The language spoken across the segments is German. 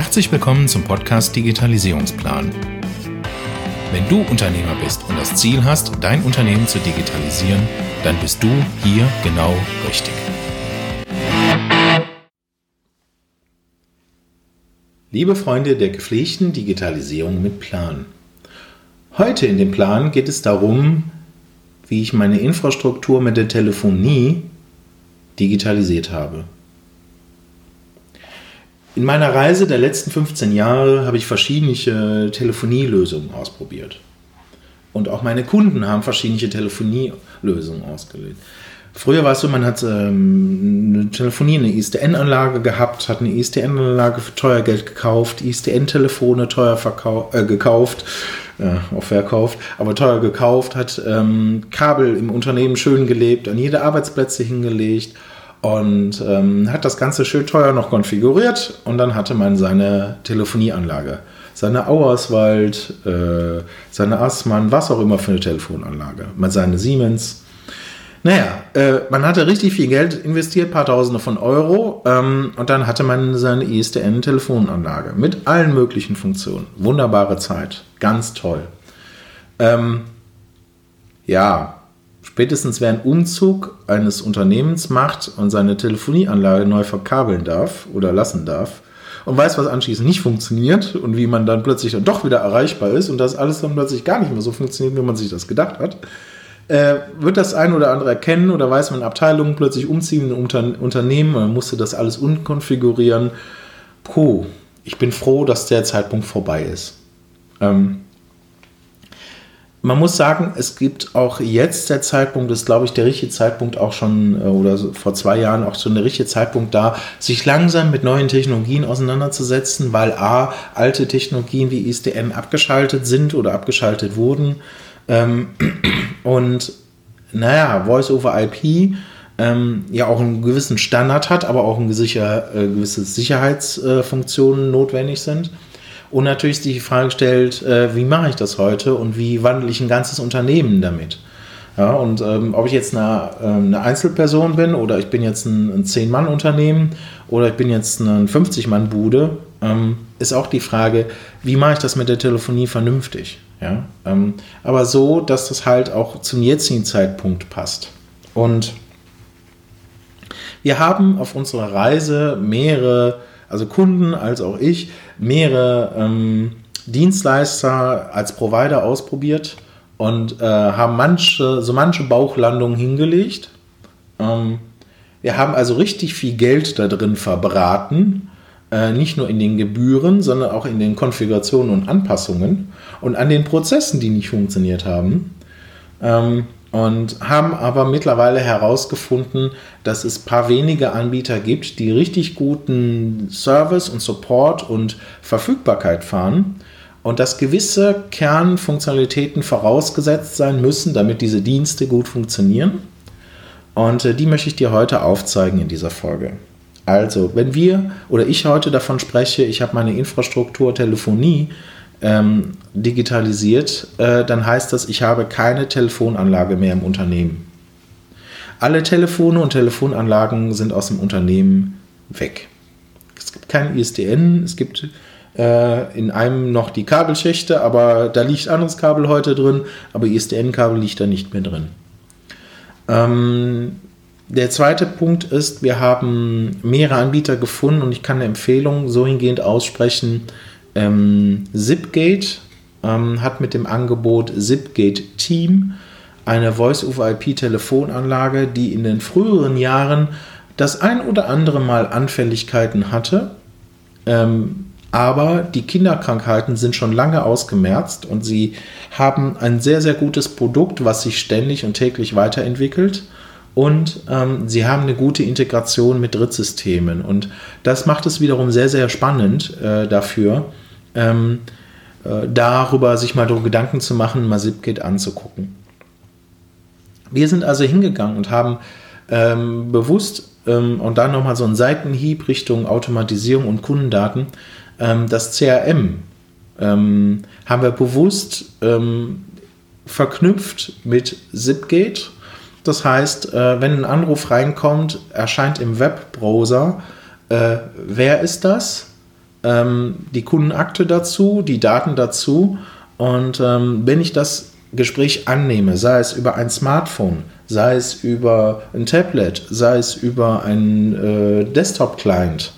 Herzlich willkommen zum Podcast Digitalisierungsplan. Wenn du Unternehmer bist und das Ziel hast, dein Unternehmen zu digitalisieren, dann bist du hier genau richtig. Liebe Freunde der gepflegten Digitalisierung mit Plan. Heute in dem Plan geht es darum, wie ich meine Infrastruktur mit der Telefonie digitalisiert habe. In meiner Reise der letzten 15 Jahre habe ich verschiedene Telefonielösungen ausprobiert. Und auch meine Kunden haben verschiedene Telefonielösungen ausgelegt. Früher war es so, man hat ähm, eine Telefonie, eine ISDN-Anlage gehabt, hat eine ISDN-Anlage für teuer Geld gekauft, ISDN-Telefone teuer äh, gekauft, äh, auch verkauft, aber teuer gekauft, hat ähm, Kabel im Unternehmen schön gelebt, an jede Arbeitsplätze hingelegt und ähm, hat das Ganze schön teuer noch konfiguriert und dann hatte man seine Telefonieanlage. Seine Auerswald, äh, seine Assmann, was auch immer für eine Telefonanlage. Seine Siemens. Naja, äh, man hatte richtig viel Geld investiert, paar Tausende von Euro, ähm, und dann hatte man seine ISDN-Telefonanlage mit allen möglichen Funktionen. Wunderbare Zeit, ganz toll. Ähm, ja, Spätestens wer einen Umzug eines Unternehmens macht und seine Telefonieanlage neu verkabeln darf oder lassen darf und weiß, was anschließend nicht funktioniert und wie man dann plötzlich dann doch wieder erreichbar ist und das alles dann plötzlich gar nicht mehr so funktioniert, wie man sich das gedacht hat, äh, wird das ein oder andere erkennen oder weiß man Abteilungen plötzlich umziehen in Unter Unternehmen, man musste das alles unkonfigurieren. Puh, ich bin froh, dass der Zeitpunkt vorbei ist. Ähm, man muss sagen, es gibt auch jetzt der Zeitpunkt, ist glaube ich der richtige Zeitpunkt auch schon, äh, oder vor zwei Jahren auch schon der richtige Zeitpunkt da, sich langsam mit neuen Technologien auseinanderzusetzen, weil A, alte Technologien wie ISDN abgeschaltet sind oder abgeschaltet wurden. Ähm, und naja, Voice over IP ähm, ja auch einen gewissen Standard hat, aber auch ein gesicher, äh, gewisse Sicherheitsfunktionen notwendig sind. Und natürlich die Frage stellt, äh, wie mache ich das heute und wie wandle ich ein ganzes Unternehmen damit? Ja, und ähm, ob ich jetzt eine, äh, eine, Einzelperson bin oder ich bin jetzt ein, ein 10-Mann-Unternehmen oder ich bin jetzt eine 50-Mann-Bude, ähm, ist auch die Frage, wie mache ich das mit der Telefonie vernünftig? Ja? Ähm, aber so, dass das halt auch zum jetzigen Zeitpunkt passt. Und wir haben auf unserer Reise mehrere also Kunden als auch ich, mehrere ähm, Dienstleister als Provider ausprobiert und äh, haben manche, so manche Bauchlandungen hingelegt. Ähm, wir haben also richtig viel Geld da drin verbraten, äh, nicht nur in den Gebühren, sondern auch in den Konfigurationen und Anpassungen und an den Prozessen, die nicht funktioniert haben. Ähm, und haben aber mittlerweile herausgefunden, dass es ein paar wenige Anbieter gibt, die richtig guten Service und Support und Verfügbarkeit fahren und dass gewisse Kernfunktionalitäten vorausgesetzt sein müssen, damit diese Dienste gut funktionieren. Und äh, die möchte ich dir heute aufzeigen in dieser Folge. Also, wenn wir oder ich heute davon spreche, ich habe meine Infrastruktur Telefonie ähm, digitalisiert, äh, dann heißt das, ich habe keine Telefonanlage mehr im Unternehmen. Alle Telefone und Telefonanlagen sind aus dem Unternehmen weg. Es gibt kein ISDN, es gibt äh, in einem noch die Kabelschächte, aber da liegt anderes Kabel heute drin, aber ISDN-Kabel liegt da nicht mehr drin. Ähm, der zweite Punkt ist, wir haben mehrere Anbieter gefunden und ich kann eine Empfehlung so hingehend aussprechen, ähm, Zipgate ähm, hat mit dem Angebot Zipgate Team eine Voice-over-IP-Telefonanlage, die in den früheren Jahren das ein oder andere Mal Anfälligkeiten hatte. Ähm, aber die Kinderkrankheiten sind schon lange ausgemerzt und sie haben ein sehr, sehr gutes Produkt, was sich ständig und täglich weiterentwickelt. Und ähm, sie haben eine gute Integration mit Drittsystemen. Und das macht es wiederum sehr, sehr spannend äh, dafür, ähm, äh, darüber sich mal darüber Gedanken zu machen, mal Zipkit anzugucken. Wir sind also hingegangen und haben ähm, bewusst ähm, und dann nochmal so einen Seitenhieb Richtung Automatisierung und Kundendaten, ähm, das CRM ähm, haben wir bewusst ähm, verknüpft mit Zipgate. Das heißt, äh, wenn ein Anruf reinkommt, erscheint im Webbrowser, äh, wer ist das? Ähm, die Kundenakte dazu, die Daten dazu. Und ähm, wenn ich das Gespräch annehme, sei es über ein Smartphone, sei es über ein Tablet, sei es über einen äh, Desktop-Client,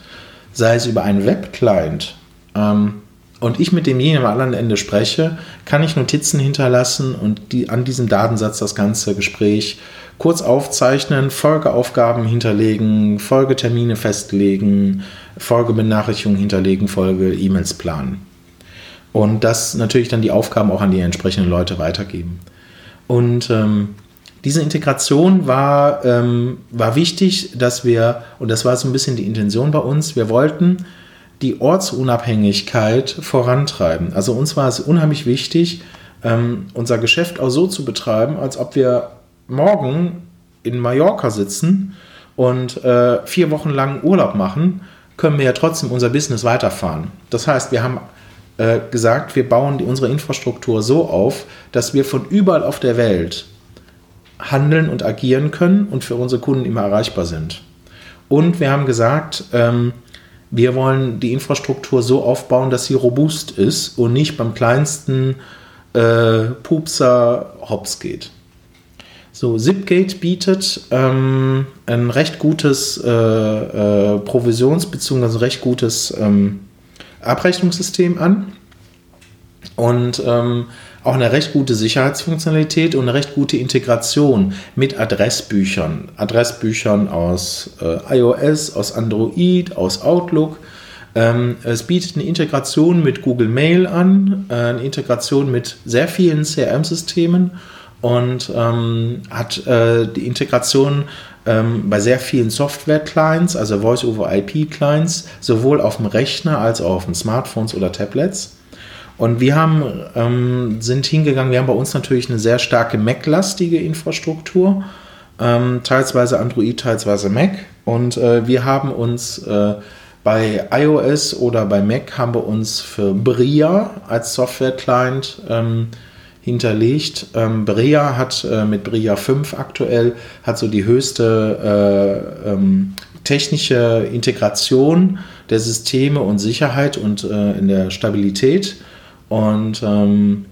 sei es über einen Web-Client, ähm, und ich mit demjenigen am anderen Ende spreche, kann ich Notizen hinterlassen und die, an diesem Datensatz das ganze Gespräch kurz aufzeichnen, Folgeaufgaben hinterlegen, Folgetermine festlegen, Folgebenachrichtigungen hinterlegen, Folge-E-Mails planen. Und das natürlich dann die Aufgaben auch an die entsprechenden Leute weitergeben. Und ähm, diese Integration war, ähm, war wichtig, dass wir, und das war so ein bisschen die Intention bei uns, wir wollten die Ortsunabhängigkeit vorantreiben. Also uns war es unheimlich wichtig, ähm, unser Geschäft auch so zu betreiben, als ob wir morgen in Mallorca sitzen und äh, vier Wochen lang Urlaub machen, können wir ja trotzdem unser Business weiterfahren. Das heißt, wir haben äh, gesagt, wir bauen die, unsere Infrastruktur so auf, dass wir von überall auf der Welt handeln und agieren können und für unsere Kunden immer erreichbar sind. Und wir haben gesagt, ähm, wir wollen die Infrastruktur so aufbauen, dass sie robust ist und nicht beim kleinsten äh, Pupser hops geht. So, Zipgate bietet ähm, ein recht gutes äh, äh, Provisions- bzw. recht gutes ähm, Abrechnungssystem an und ähm, auch eine recht gute Sicherheitsfunktionalität und eine recht gute Integration mit Adressbüchern. Adressbüchern aus äh, iOS, aus Android, aus Outlook. Ähm, es bietet eine Integration mit Google Mail an, äh, eine Integration mit sehr vielen CRM-Systemen und ähm, hat äh, die Integration ähm, bei sehr vielen Software-Clients, also Voice-over-IP-Clients, sowohl auf dem Rechner als auch auf den Smartphones oder Tablets. Und wir haben, ähm, sind hingegangen, wir haben bei uns natürlich eine sehr starke Mac-lastige Infrastruktur, ähm, teilsweise Android, teilsweise Mac. Und äh, wir haben uns äh, bei iOS oder bei Mac haben wir uns für Bria als Software-Client ähm, hinterlegt. Ähm, Bria hat äh, mit Bria 5 aktuell hat so die höchste äh, ähm, technische Integration der Systeme und Sicherheit und äh, in der Stabilität. Und ähm,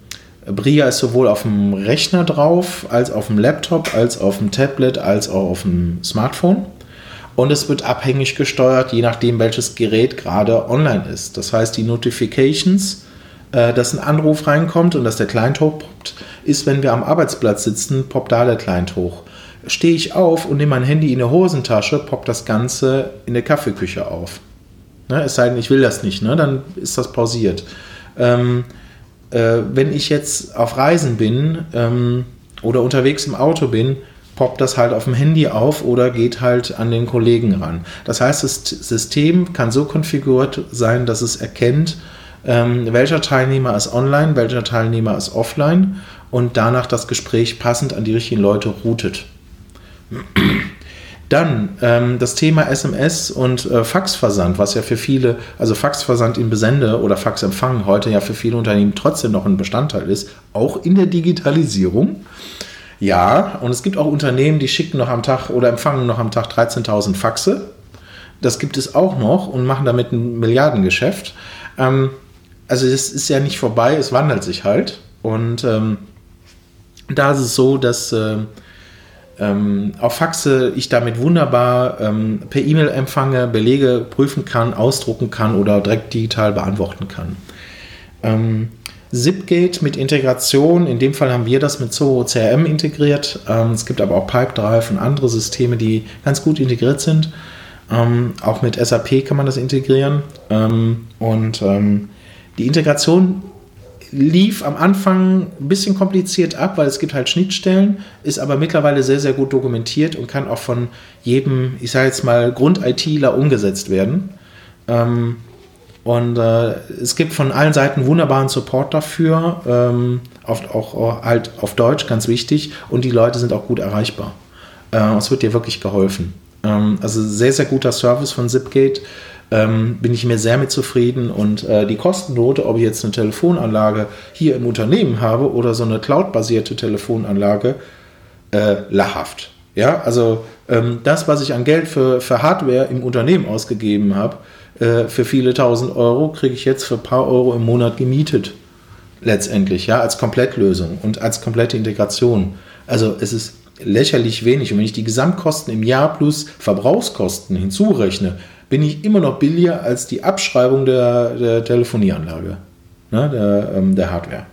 Bria ist sowohl auf dem Rechner drauf, als auf dem Laptop, als auf dem Tablet, als auch auf dem Smartphone. Und es wird abhängig gesteuert, je nachdem, welches Gerät gerade online ist. Das heißt, die Notifications, dass ein Anruf reinkommt und dass der Client hochpoppt, ist, wenn wir am Arbeitsplatz sitzen, poppt da der Client hoch. Stehe ich auf und nehme mein Handy in der Hosentasche, poppt das Ganze in der Kaffeeküche auf. Ne, es sei denn, ich will das nicht, ne, dann ist das pausiert. Ähm, äh, wenn ich jetzt auf Reisen bin ähm, oder unterwegs im Auto bin, poppt das halt auf dem Handy auf oder geht halt an den Kollegen ran. Das heißt, das System kann so konfiguriert sein, dass es erkennt, ähm, welcher Teilnehmer ist online, welcher Teilnehmer ist offline und danach das Gespräch passend an die richtigen Leute routet. Dann ähm, das Thema SMS und äh, Faxversand, was ja für viele, also Faxversand in Besende oder Faxempfang heute ja für viele Unternehmen trotzdem noch ein Bestandteil ist, auch in der Digitalisierung. Ja, und es gibt auch Unternehmen, die schicken noch am Tag oder empfangen noch am Tag 13.000 Faxe. Das gibt es auch noch und machen damit ein Milliardengeschäft. Ähm, also es ist ja nicht vorbei, es wandelt sich halt. Und ähm, da ist es so, dass äh, ähm, auf Faxe ich damit wunderbar ähm, per E-Mail empfange, Belege prüfen kann, ausdrucken kann oder direkt digital beantworten kann. Ähm, Zipgate mit Integration, in dem Fall haben wir das mit Zoho CRM integriert. Ähm, es gibt aber auch Pipedrive und andere Systeme, die ganz gut integriert sind. Ähm, auch mit SAP kann man das integrieren. Ähm, und die Integration lief am Anfang ein bisschen kompliziert ab, weil es gibt halt Schnittstellen, ist aber mittlerweile sehr, sehr gut dokumentiert und kann auch von jedem, ich sage jetzt mal, Grund-ITler umgesetzt werden. Ähm, und äh, es gibt von allen Seiten wunderbaren Support dafür, ähm, oft auch halt auf Deutsch, ganz wichtig, und die Leute sind auch gut erreichbar. Äh, es wird dir wirklich geholfen. Ähm, also sehr, sehr guter Service von Zipgate ähm, bin ich mir sehr mit zufrieden. Und äh, die Kostennote, ob ich jetzt eine Telefonanlage hier im Unternehmen habe oder so eine cloud-basierte Telefonanlage, äh, lachhaft. Ja, also ähm, das, was ich an Geld für, für Hardware im Unternehmen ausgegeben habe, äh, für viele tausend Euro kriege ich jetzt für ein paar Euro im Monat gemietet. Letztendlich, ja, als Komplettlösung und als komplette Integration. Also es ist lächerlich wenig. Und wenn ich die Gesamtkosten im Jahr plus Verbrauchskosten hinzurechne, bin ich immer noch billiger als die Abschreibung der, der Telefonieanlage, ne, der, ähm, der Hardware.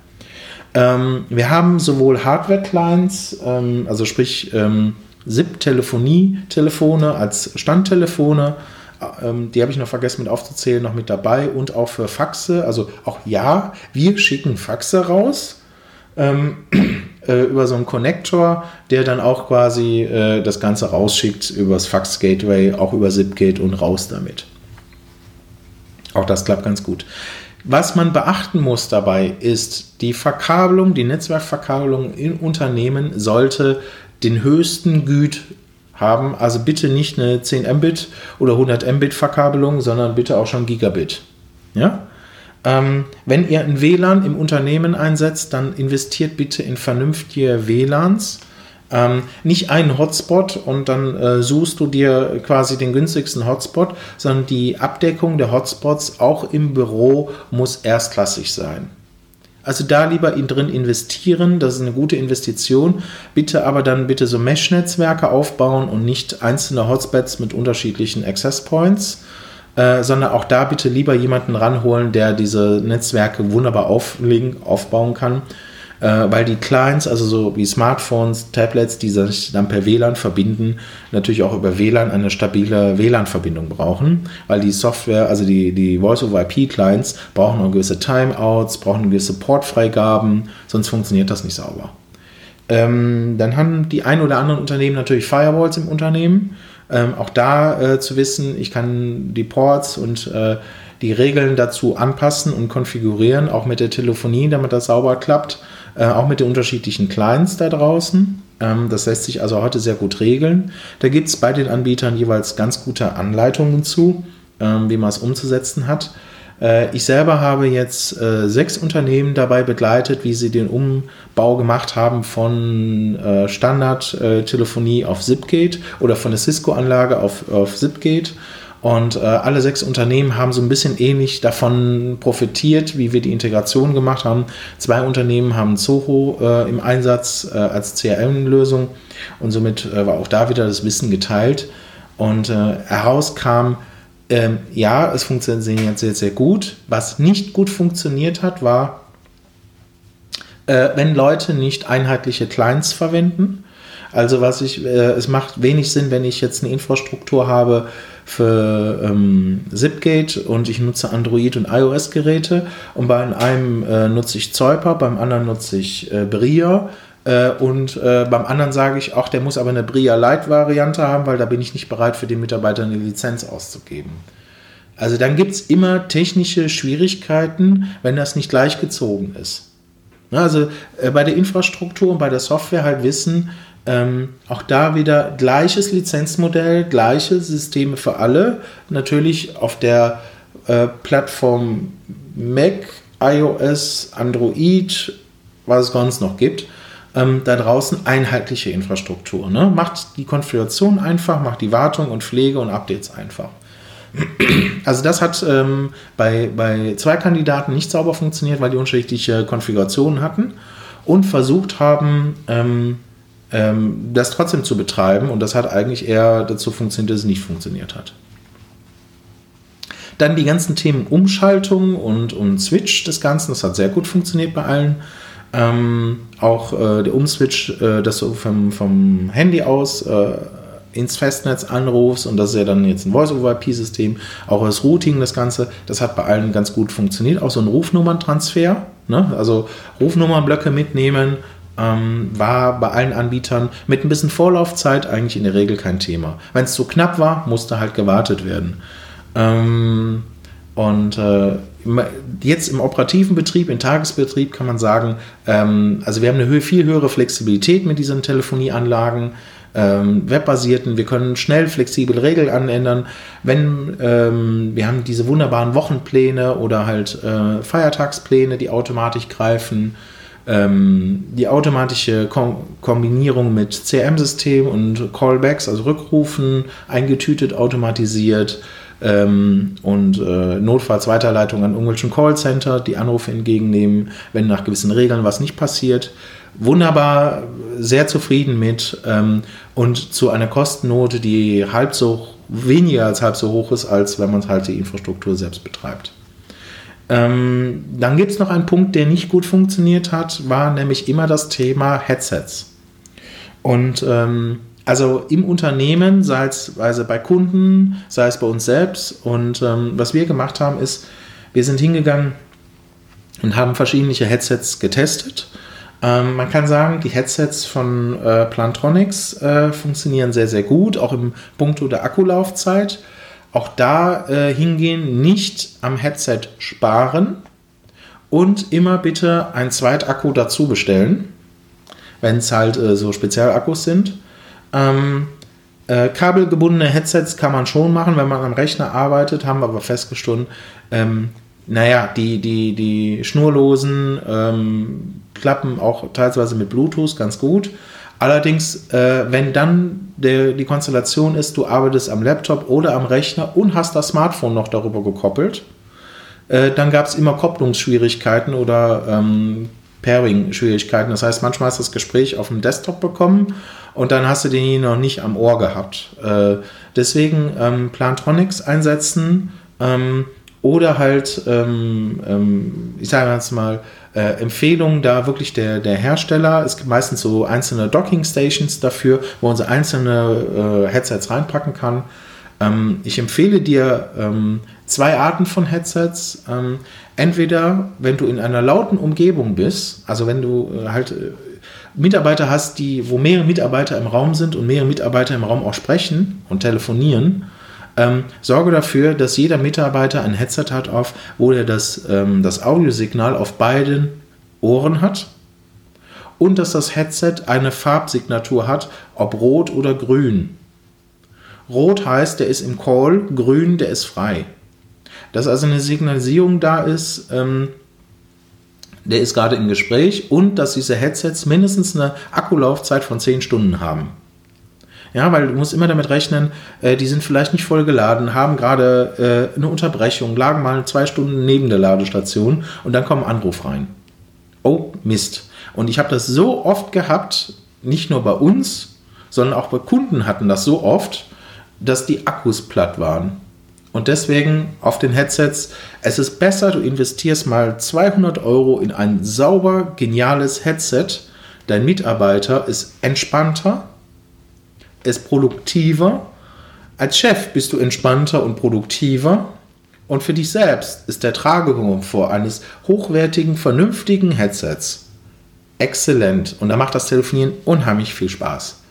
Ähm, wir haben sowohl Hardware-Clients, ähm, also sprich ähm, SIP-Telefonie-Telefone als Standtelefone, ähm, die habe ich noch vergessen mit aufzuzählen, noch mit dabei und auch für Faxe. Also auch ja, wir schicken Faxe raus ähm, äh, über so einen Connector, der dann auch quasi äh, das Ganze rausschickt übers Fax Gateway, auch über Zipgate und raus damit. Auch das klappt ganz gut. Was man beachten muss dabei ist, die Verkabelung, die Netzwerkverkabelung in Unternehmen sollte den höchsten Güt haben. Also bitte nicht eine 10 Mbit oder 100 Mbit Verkabelung, sondern bitte auch schon Gigabit. Ja? Ähm, wenn ihr ein WLAN im Unternehmen einsetzt, dann investiert bitte in vernünftige WLANs. Ähm, nicht einen Hotspot und dann äh, suchst du dir quasi den günstigsten Hotspot, sondern die Abdeckung der Hotspots auch im Büro muss erstklassig sein. Also da lieber in drin investieren, das ist eine gute Investition. Bitte aber dann bitte so Mesh-Netzwerke aufbauen und nicht einzelne Hotspots mit unterschiedlichen Access Points. Äh, sondern auch da bitte lieber jemanden ranholen, der diese Netzwerke wunderbar auflegen, aufbauen kann. Äh, weil die Clients, also so wie Smartphones, Tablets, die sich dann per WLAN verbinden, natürlich auch über WLAN eine stabile WLAN-Verbindung brauchen, weil die Software, also die, die Voice-over-IP-Clients brauchen noch gewisse Timeouts, brauchen gewisse Portfreigaben, sonst funktioniert das nicht sauber. Ähm, dann haben die ein oder anderen Unternehmen natürlich Firewalls im Unternehmen. Ähm, auch da äh, zu wissen, ich kann die Ports und äh, die Regeln dazu anpassen und konfigurieren, auch mit der Telefonie, damit das sauber klappt, äh, auch mit den unterschiedlichen Clients da draußen. Ähm, das lässt sich also heute sehr gut regeln. Da gibt es bei den Anbietern jeweils ganz gute Anleitungen zu, ähm, wie man es umzusetzen hat. Äh, ich selber habe jetzt äh, sechs Unternehmen dabei begleitet, wie sie den Umbau gemacht haben von äh, Standardtelefonie auf Zipgate oder von der Cisco-Anlage auf, auf Zipgate. Und äh, alle sechs Unternehmen haben so ein bisschen ähnlich davon profitiert, wie wir die Integration gemacht haben. Zwei Unternehmen haben Zoho äh, im Einsatz äh, als CRM-Lösung und somit war auch da wieder das Wissen geteilt. Und herauskam, ähm, ja, es funktioniert sehr, sehr gut. Was nicht gut funktioniert hat, war, äh, wenn Leute nicht einheitliche Clients verwenden. Also was ich, äh, es macht wenig Sinn, wenn ich jetzt eine Infrastruktur habe für ähm, Zipgate und ich nutze Android und iOS-Geräte und bei einem äh, nutze ich Zeuper, beim anderen nutze ich äh, Bria äh, und äh, beim anderen sage ich, auch der muss aber eine Bria Lite-Variante haben, weil da bin ich nicht bereit, für den Mitarbeiter eine Lizenz auszugeben. Also dann gibt es immer technische Schwierigkeiten, wenn das nicht gleichgezogen ist. Also äh, bei der Infrastruktur und bei der Software halt wissen, ähm, auch da wieder gleiches Lizenzmodell, gleiche Systeme für alle. Natürlich auf der äh, Plattform Mac, iOS, Android, was es sonst noch gibt ähm, da draußen einheitliche Infrastruktur. Ne? Macht die Konfiguration einfach, macht die Wartung und Pflege und Updates einfach. Also das hat ähm, bei, bei zwei Kandidaten nicht sauber funktioniert, weil die unterschiedliche Konfigurationen hatten und versucht haben, ähm, ähm, das trotzdem zu betreiben. Und das hat eigentlich eher dazu funktioniert, dass es nicht funktioniert hat. Dann die ganzen Themen Umschaltung und, und Switch des Ganzen, das hat sehr gut funktioniert bei allen. Ähm, auch äh, der Umswitch, äh, dass du vom, vom Handy aus äh, ins Festnetz anrufst und das ist ja dann jetzt ein Voice-over-IP-System, auch das Routing, das Ganze, das hat bei allen ganz gut funktioniert. Auch so ein Rufnummerntransfer, ne? also Rufnummernblöcke mitnehmen, ähm, war bei allen Anbietern mit ein bisschen Vorlaufzeit eigentlich in der Regel kein Thema. Wenn es zu knapp war, musste halt gewartet werden. Ähm, und äh, jetzt im operativen Betrieb, im Tagesbetrieb kann man sagen, ähm, also wir haben eine viel höhere Flexibilität mit diesen Telefonieanlagen, ähm, webbasierten. Wir können schnell flexibel Regeln anändern. Wenn ähm, wir haben diese wunderbaren Wochenpläne oder halt äh, Feiertagspläne, die automatisch greifen. Ähm, die automatische Kom Kombinierung mit CRM-System und Callbacks, also Rückrufen, eingetütet, automatisiert ähm, und äh, notfalls Weiterleitung an irgendwelchen Callcenter, die Anrufe entgegennehmen, wenn nach gewissen Regeln was nicht passiert. Wunderbar, sehr zufrieden mit ähm, und zu einer Kostennote, die halb so weniger als halb so hoch ist, als wenn man halt die Infrastruktur selbst betreibt. Ähm, dann gibt es noch einen Punkt, der nicht gut funktioniert hat, war nämlich immer das Thema Headsets. Und ähm, also im Unternehmen, sei es also bei Kunden, sei es bei uns selbst. Und ähm, was wir gemacht haben, ist, wir sind hingegangen und haben verschiedene Headsets getestet. Ähm, man kann sagen, die Headsets von äh, Plantronics äh, funktionieren sehr, sehr gut, auch im Punkto der Akkulaufzeit. Auch da äh, hingehen, nicht am Headset sparen und immer bitte ein Zweitakku dazu bestellen, wenn es halt äh, so Spezialakkus sind. Ähm, äh, kabelgebundene Headsets kann man schon machen, wenn man am Rechner arbeitet, haben wir aber festgestellt, ähm, naja, die, die, die schnurlosen ähm, klappen auch teilweise mit Bluetooth ganz gut. Allerdings, äh, wenn dann der, die Konstellation ist, du arbeitest am Laptop oder am Rechner und hast das Smartphone noch darüber gekoppelt, äh, dann gab es immer Kopplungsschwierigkeiten oder ähm, Pairing-Schwierigkeiten. Das heißt, manchmal hast du das Gespräch auf dem Desktop bekommen und dann hast du den noch nicht am Ohr gehabt. Äh, deswegen ähm, Plantronics einsetzen ähm, oder halt, ähm, ähm ich sage jetzt mal, äh, Empfehlung da wirklich der, der Hersteller. Es gibt meistens so einzelne Docking Stations dafür, wo man so einzelne äh, Headsets reinpacken kann. Ähm, ich empfehle dir ähm, zwei Arten von Headsets. Ähm, entweder, wenn du in einer lauten Umgebung bist, also wenn du äh, halt äh, Mitarbeiter hast, die, wo mehrere Mitarbeiter im Raum sind und mehrere Mitarbeiter im Raum auch sprechen und telefonieren, ähm, sorge dafür, dass jeder Mitarbeiter ein Headset hat auf, wo er das, ähm, das Audiosignal auf beiden Ohren hat und dass das Headset eine Farbsignatur hat, ob rot oder grün. Rot heißt, der ist im Call, grün, der ist frei. Dass also eine Signalisierung da ist, ähm, der ist gerade im Gespräch und dass diese Headsets mindestens eine Akkulaufzeit von 10 Stunden haben. Ja, weil du musst immer damit rechnen, äh, die sind vielleicht nicht voll geladen, haben gerade äh, eine Unterbrechung, lagen mal zwei Stunden neben der Ladestation und dann kommt ein Anruf rein. Oh, Mist. Und ich habe das so oft gehabt, nicht nur bei uns, sondern auch bei Kunden hatten das so oft, dass die Akkus platt waren. Und deswegen auf den Headsets, es ist besser, du investierst mal 200 Euro in ein sauber, geniales Headset. Dein Mitarbeiter ist entspannter, ist produktiver. Als Chef bist du entspannter und produktiver. Und für dich selbst ist der Tragekomfort eines hochwertigen, vernünftigen Headsets exzellent. Und da macht das Telefonieren unheimlich viel Spaß.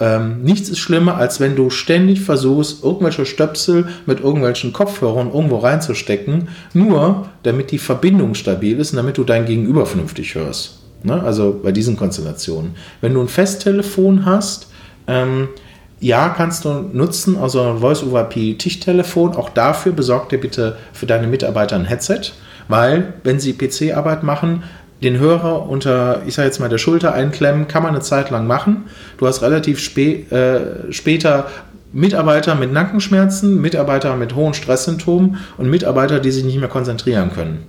Ähm, nichts ist schlimmer, als wenn du ständig versuchst, irgendwelche Stöpsel mit irgendwelchen Kopfhörern irgendwo reinzustecken, nur damit die Verbindung stabil ist und damit du dein Gegenüber vernünftig hörst. Ne? Also bei diesen Konstellationen. Wenn du ein Festtelefon hast, ähm, ja, kannst du nutzen, also ein Voice-over-IP-Tischtelefon. Auch dafür besorg dir bitte für deine Mitarbeiter ein Headset, weil, wenn sie PC-Arbeit machen, den Hörer unter, ich sage jetzt mal, der Schulter einklemmen, kann man eine Zeit lang machen. Du hast relativ spä äh, später Mitarbeiter mit Nackenschmerzen, Mitarbeiter mit hohen Stresssymptomen und Mitarbeiter, die sich nicht mehr konzentrieren können.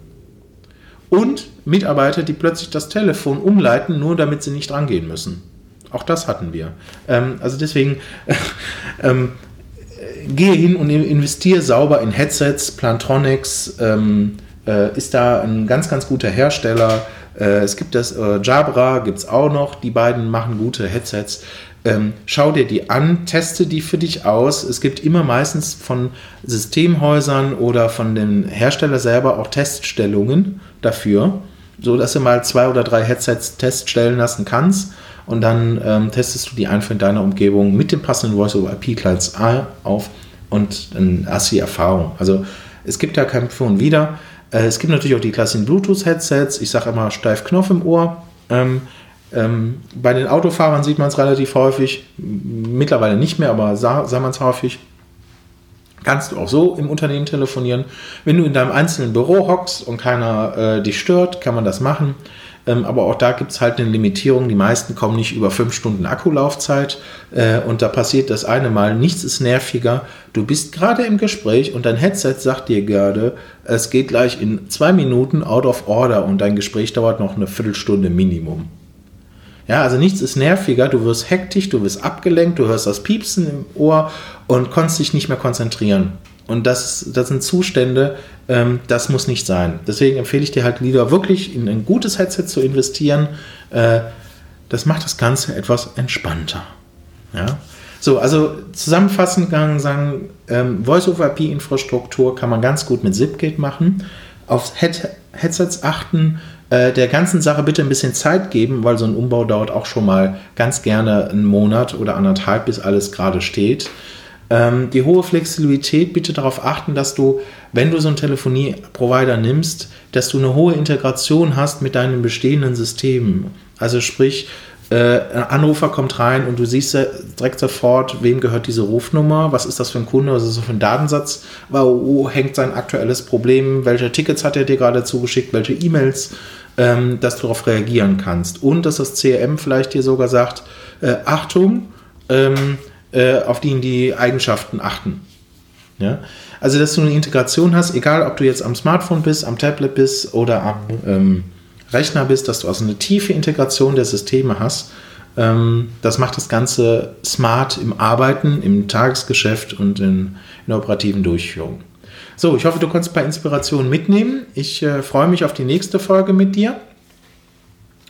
Und Mitarbeiter, die plötzlich das Telefon umleiten, nur damit sie nicht rangehen müssen. Auch das hatten wir. Ähm, also deswegen ähm, gehe hin und investiere sauber in Headsets. Plantronics ähm, äh, ist da ein ganz, ganz guter Hersteller. Äh, es gibt das äh, Jabra, gibt es auch noch. Die beiden machen gute Headsets. Ähm, schau dir die an, teste die für dich aus. Es gibt immer meistens von Systemhäusern oder von dem Hersteller selber auch Teststellungen dafür, so dass du mal zwei oder drei Headsets teststellen lassen kannst und dann ähm, testest du die einfach in deiner Umgebung mit dem passenden Voice-over-IP-Clients auf und dann hast du die Erfahrung. Also es gibt da kein Für und Wider. Äh, es gibt natürlich auch die klassischen Bluetooth-Headsets. Ich sage immer steif Knopf im Ohr. Ähm, ähm, bei den Autofahrern sieht man es relativ häufig. Mittlerweile nicht mehr, aber sah, sah man es häufig. Kannst du auch so im Unternehmen telefonieren. Wenn du in deinem einzelnen Büro hockst und keiner äh, dich stört, kann man das machen. Ähm, aber auch da gibt es halt eine Limitierung. Die meisten kommen nicht über fünf Stunden Akkulaufzeit. Äh, und da passiert das eine Mal. Nichts ist nerviger. Du bist gerade im Gespräch und dein Headset sagt dir gerade, es geht gleich in zwei Minuten out of order und dein Gespräch dauert noch eine Viertelstunde Minimum. Ja, also nichts ist nerviger, du wirst hektisch, du wirst abgelenkt, du hörst das Piepsen im Ohr und kannst dich nicht mehr konzentrieren. Und das, das sind Zustände, ähm, das muss nicht sein. Deswegen empfehle ich dir halt lieber wirklich in ein gutes Headset zu investieren. Äh, das macht das Ganze etwas entspannter. Ja? So, also zusammenfassend kann man sagen, ähm, Voice-over-IP-Infrastruktur kann man ganz gut mit Zipgate machen. Auf Head Headsets achten, äh, der ganzen Sache bitte ein bisschen Zeit geben, weil so ein Umbau dauert auch schon mal ganz gerne einen Monat oder anderthalb, bis alles gerade steht. Ähm, die hohe Flexibilität, bitte darauf achten, dass du, wenn du so einen Telefonieprovider nimmst, dass du eine hohe Integration hast mit deinen bestehenden Systemen. Also sprich, äh, ein Anrufer kommt rein und du siehst direkt sofort, wem gehört diese Rufnummer, was ist das für ein Kunde, was ist das für ein Datensatz, wo hängt sein aktuelles Problem, welche Tickets hat er dir gerade zugeschickt, welche E-Mails, ähm, dass du darauf reagieren kannst. Und dass das CRM vielleicht dir sogar sagt, äh, Achtung, ähm, äh, auf die die Eigenschaften achten. Ja? Also, dass du eine Integration hast, egal ob du jetzt am Smartphone bist, am Tablet bist oder am ähm, Rechner bist, dass du also eine tiefe Integration der Systeme hast. Ähm, das macht das Ganze smart im Arbeiten, im Tagesgeschäft und in, in der operativen Durchführung. So, ich hoffe, du konntest ein paar Inspirationen mitnehmen. Ich äh, freue mich auf die nächste Folge mit dir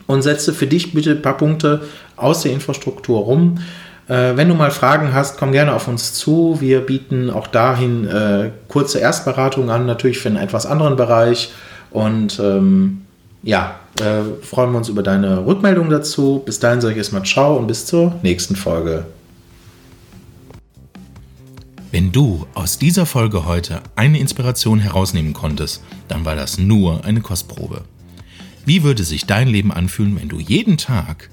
und setze für dich bitte ein paar Punkte aus der Infrastruktur rum. Äh, wenn du mal Fragen hast, komm gerne auf uns zu. Wir bieten auch dahin äh, kurze Erstberatungen an, natürlich für einen etwas anderen Bereich. Und ähm, ja, äh, freuen wir uns über deine Rückmeldung dazu. Bis dahin sage ich erstmal Ciao und bis zur nächsten Folge. Wenn du aus dieser Folge heute eine Inspiration herausnehmen konntest, dann war das nur eine Kostprobe. Wie würde sich dein Leben anfühlen, wenn du jeden Tag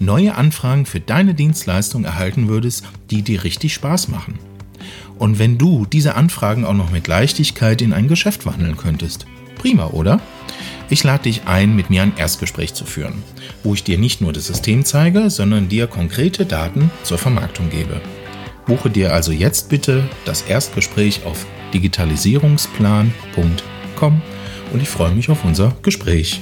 neue Anfragen für deine Dienstleistung erhalten würdest, die dir richtig Spaß machen? Und wenn du diese Anfragen auch noch mit Leichtigkeit in ein Geschäft wandeln könntest? Prima, oder? Ich lade dich ein, mit mir ein Erstgespräch zu führen, wo ich dir nicht nur das System zeige, sondern dir konkrete Daten zur Vermarktung gebe. Buche dir also jetzt bitte das Erstgespräch auf digitalisierungsplan.com und ich freue mich auf unser Gespräch.